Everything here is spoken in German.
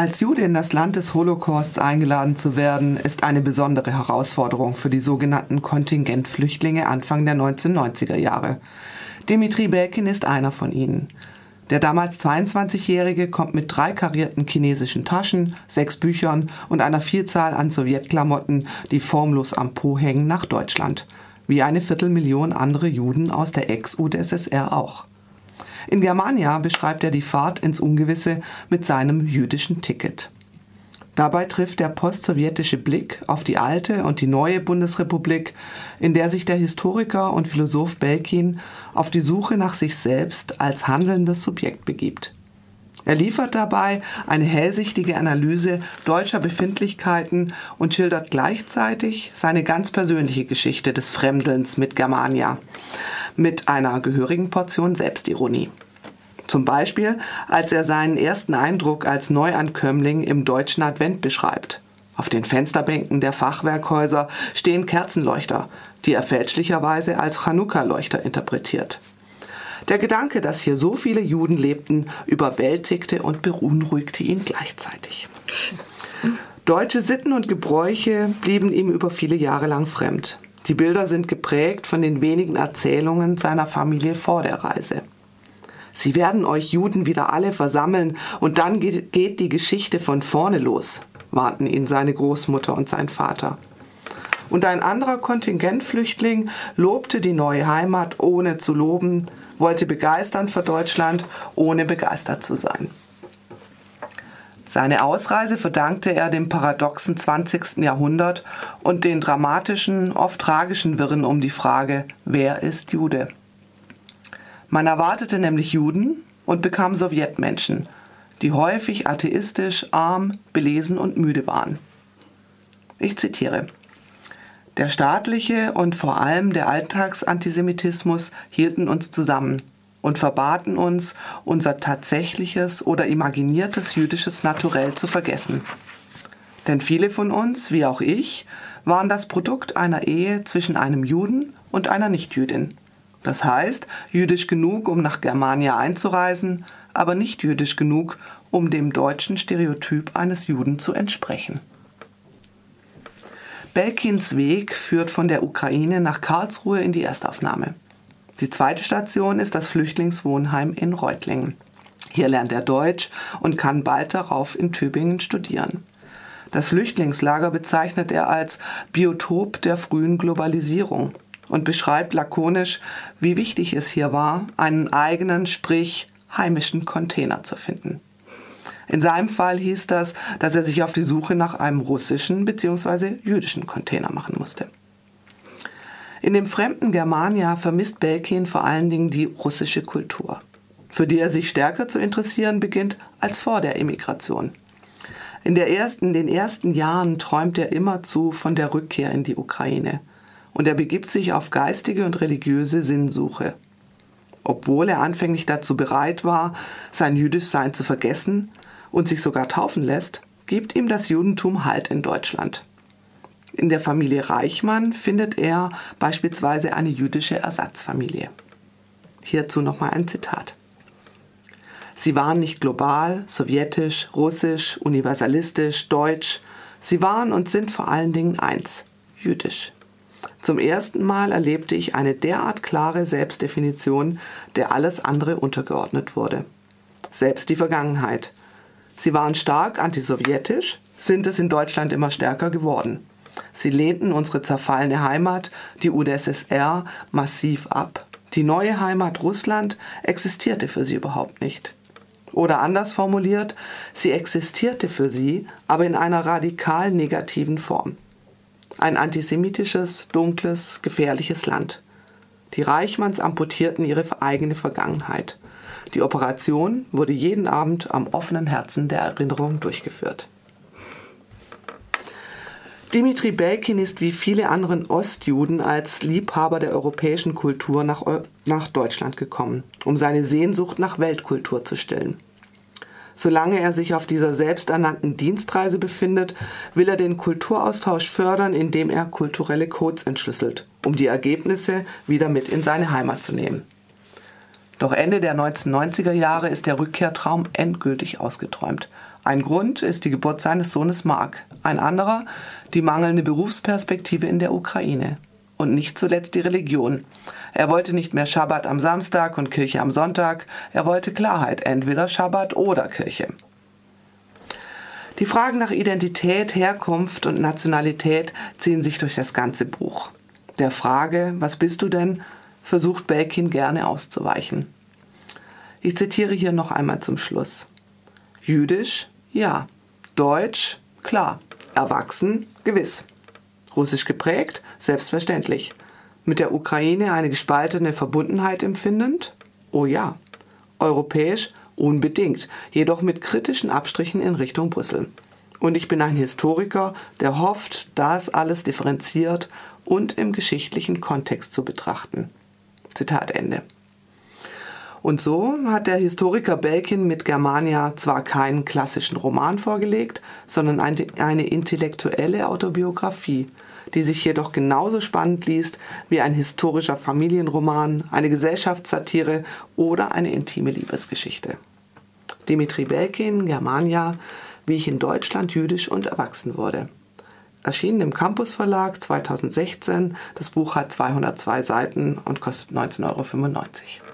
Als Jude in das Land des Holocausts eingeladen zu werden, ist eine besondere Herausforderung für die sogenannten Kontingentflüchtlinge Anfang der 1990er Jahre. Dimitri Belkin ist einer von ihnen. Der damals 22-Jährige kommt mit drei karierten chinesischen Taschen, sechs Büchern und einer Vielzahl an Sowjetklamotten, die formlos am Po hängen, nach Deutschland. Wie eine Viertelmillion andere Juden aus der Ex-UdSSR auch. In Germania beschreibt er die Fahrt ins Ungewisse mit seinem jüdischen Ticket. Dabei trifft der postsowjetische Blick auf die alte und die neue Bundesrepublik, in der sich der Historiker und Philosoph Belkin auf die Suche nach sich selbst als handelndes Subjekt begibt. Er liefert dabei eine hellsichtige Analyse deutscher Befindlichkeiten und schildert gleichzeitig seine ganz persönliche Geschichte des Fremdelns mit Germania mit einer gehörigen Portion Selbstironie. Zum Beispiel, als er seinen ersten Eindruck als Neuankömmling im deutschen Advent beschreibt. Auf den Fensterbänken der Fachwerkhäuser stehen Kerzenleuchter, die er fälschlicherweise als Chanukka-Leuchter interpretiert. Der Gedanke, dass hier so viele Juden lebten, überwältigte und beunruhigte ihn gleichzeitig. Deutsche Sitten und Gebräuche blieben ihm über viele Jahre lang fremd. Die Bilder sind geprägt von den wenigen Erzählungen seiner Familie vor der Reise. Sie werden euch Juden wieder alle versammeln und dann geht die Geschichte von vorne los, warnten ihn seine Großmutter und sein Vater. Und ein anderer Kontingentflüchtling lobte die neue Heimat ohne zu loben, wollte begeistern für Deutschland, ohne begeistert zu sein. Seine Ausreise verdankte er dem paradoxen 20. Jahrhundert und den dramatischen, oft tragischen Wirren um die Frage, wer ist Jude? Man erwartete nämlich Juden und bekam Sowjetmenschen, die häufig atheistisch, arm, belesen und müde waren. Ich zitiere. Der staatliche und vor allem der Alltagsantisemitismus hielten uns zusammen, und verbaten uns, unser tatsächliches oder imaginiertes jüdisches Naturell zu vergessen. Denn viele von uns, wie auch ich, waren das Produkt einer Ehe zwischen einem Juden und einer Nichtjüdin. Das heißt, jüdisch genug, um nach Germania einzureisen, aber nicht jüdisch genug, um dem deutschen Stereotyp eines Juden zu entsprechen. Belkins Weg führt von der Ukraine nach Karlsruhe in die Erstaufnahme. Die zweite Station ist das Flüchtlingswohnheim in Reutlingen. Hier lernt er Deutsch und kann bald darauf in Tübingen studieren. Das Flüchtlingslager bezeichnet er als Biotop der frühen Globalisierung und beschreibt lakonisch, wie wichtig es hier war, einen eigenen, sprich heimischen Container zu finden. In seinem Fall hieß das, dass er sich auf die Suche nach einem russischen bzw. jüdischen Container machen musste. In dem fremden Germania vermisst Belkin vor allen Dingen die russische Kultur, für die er sich stärker zu interessieren beginnt als vor der Emigration. In, der ersten, den ersten Jahren träumt er immerzu von der Rückkehr in die Ukraine und er begibt sich auf geistige und religiöse Sinnsuche. Obwohl er anfänglich dazu bereit war, sein Jüdischsein zu vergessen und sich sogar taufen lässt, gibt ihm das Judentum Halt in Deutschland. In der Familie Reichmann findet er beispielsweise eine jüdische Ersatzfamilie. Hierzu nochmal ein Zitat. Sie waren nicht global, sowjetisch, russisch, universalistisch, deutsch. Sie waren und sind vor allen Dingen eins, jüdisch. Zum ersten Mal erlebte ich eine derart klare Selbstdefinition, der alles andere untergeordnet wurde. Selbst die Vergangenheit. Sie waren stark antisowjetisch, sind es in Deutschland immer stärker geworden. Sie lehnten unsere zerfallene Heimat, die UdSSR, massiv ab. Die neue Heimat Russland existierte für sie überhaupt nicht. Oder anders formuliert, sie existierte für sie, aber in einer radikal negativen Form. Ein antisemitisches, dunkles, gefährliches Land. Die Reichmanns amputierten ihre eigene Vergangenheit. Die Operation wurde jeden Abend am offenen Herzen der Erinnerung durchgeführt. Dimitri Belkin ist wie viele anderen Ostjuden als Liebhaber der europäischen Kultur nach, nach Deutschland gekommen, um seine Sehnsucht nach Weltkultur zu stillen. Solange er sich auf dieser selbsternannten Dienstreise befindet, will er den Kulturaustausch fördern, indem er kulturelle Codes entschlüsselt, um die Ergebnisse wieder mit in seine Heimat zu nehmen. Doch Ende der 1990er Jahre ist der Rückkehrtraum endgültig ausgeträumt. Ein Grund ist die Geburt seines Sohnes Mark, ein anderer die mangelnde Berufsperspektive in der Ukraine und nicht zuletzt die Religion. Er wollte nicht mehr Schabbat am Samstag und Kirche am Sonntag, er wollte Klarheit, entweder Schabbat oder Kirche. Die Fragen nach Identität, Herkunft und Nationalität ziehen sich durch das ganze Buch. Der Frage, was bist du denn, versucht Belkin gerne auszuweichen. Ich zitiere hier noch einmal zum Schluss. Jüdisch? Ja. Deutsch? Klar. Erwachsen? Gewiss. Russisch geprägt? Selbstverständlich. Mit der Ukraine eine gespaltene Verbundenheit empfindend? Oh ja. Europäisch? Unbedingt, jedoch mit kritischen Abstrichen in Richtung Brüssel. Und ich bin ein Historiker, der hofft, das alles differenziert und im geschichtlichen Kontext zu betrachten. Zitat Ende. Und so hat der Historiker Belkin mit Germania zwar keinen klassischen Roman vorgelegt, sondern eine, intellektuelle Autobiografie, die sich jedoch genauso spannend liest wie ein historischer Familienroman, eine Gesellschaftssatire oder eine intime Liebesgeschichte. Dimitri Belkin, Germania, wie ich in Deutschland jüdisch und erwachsen wurde. Erschienen im Campus Verlag 2016. Das Buch hat 202 Seiten und kostet 19,95 Euro.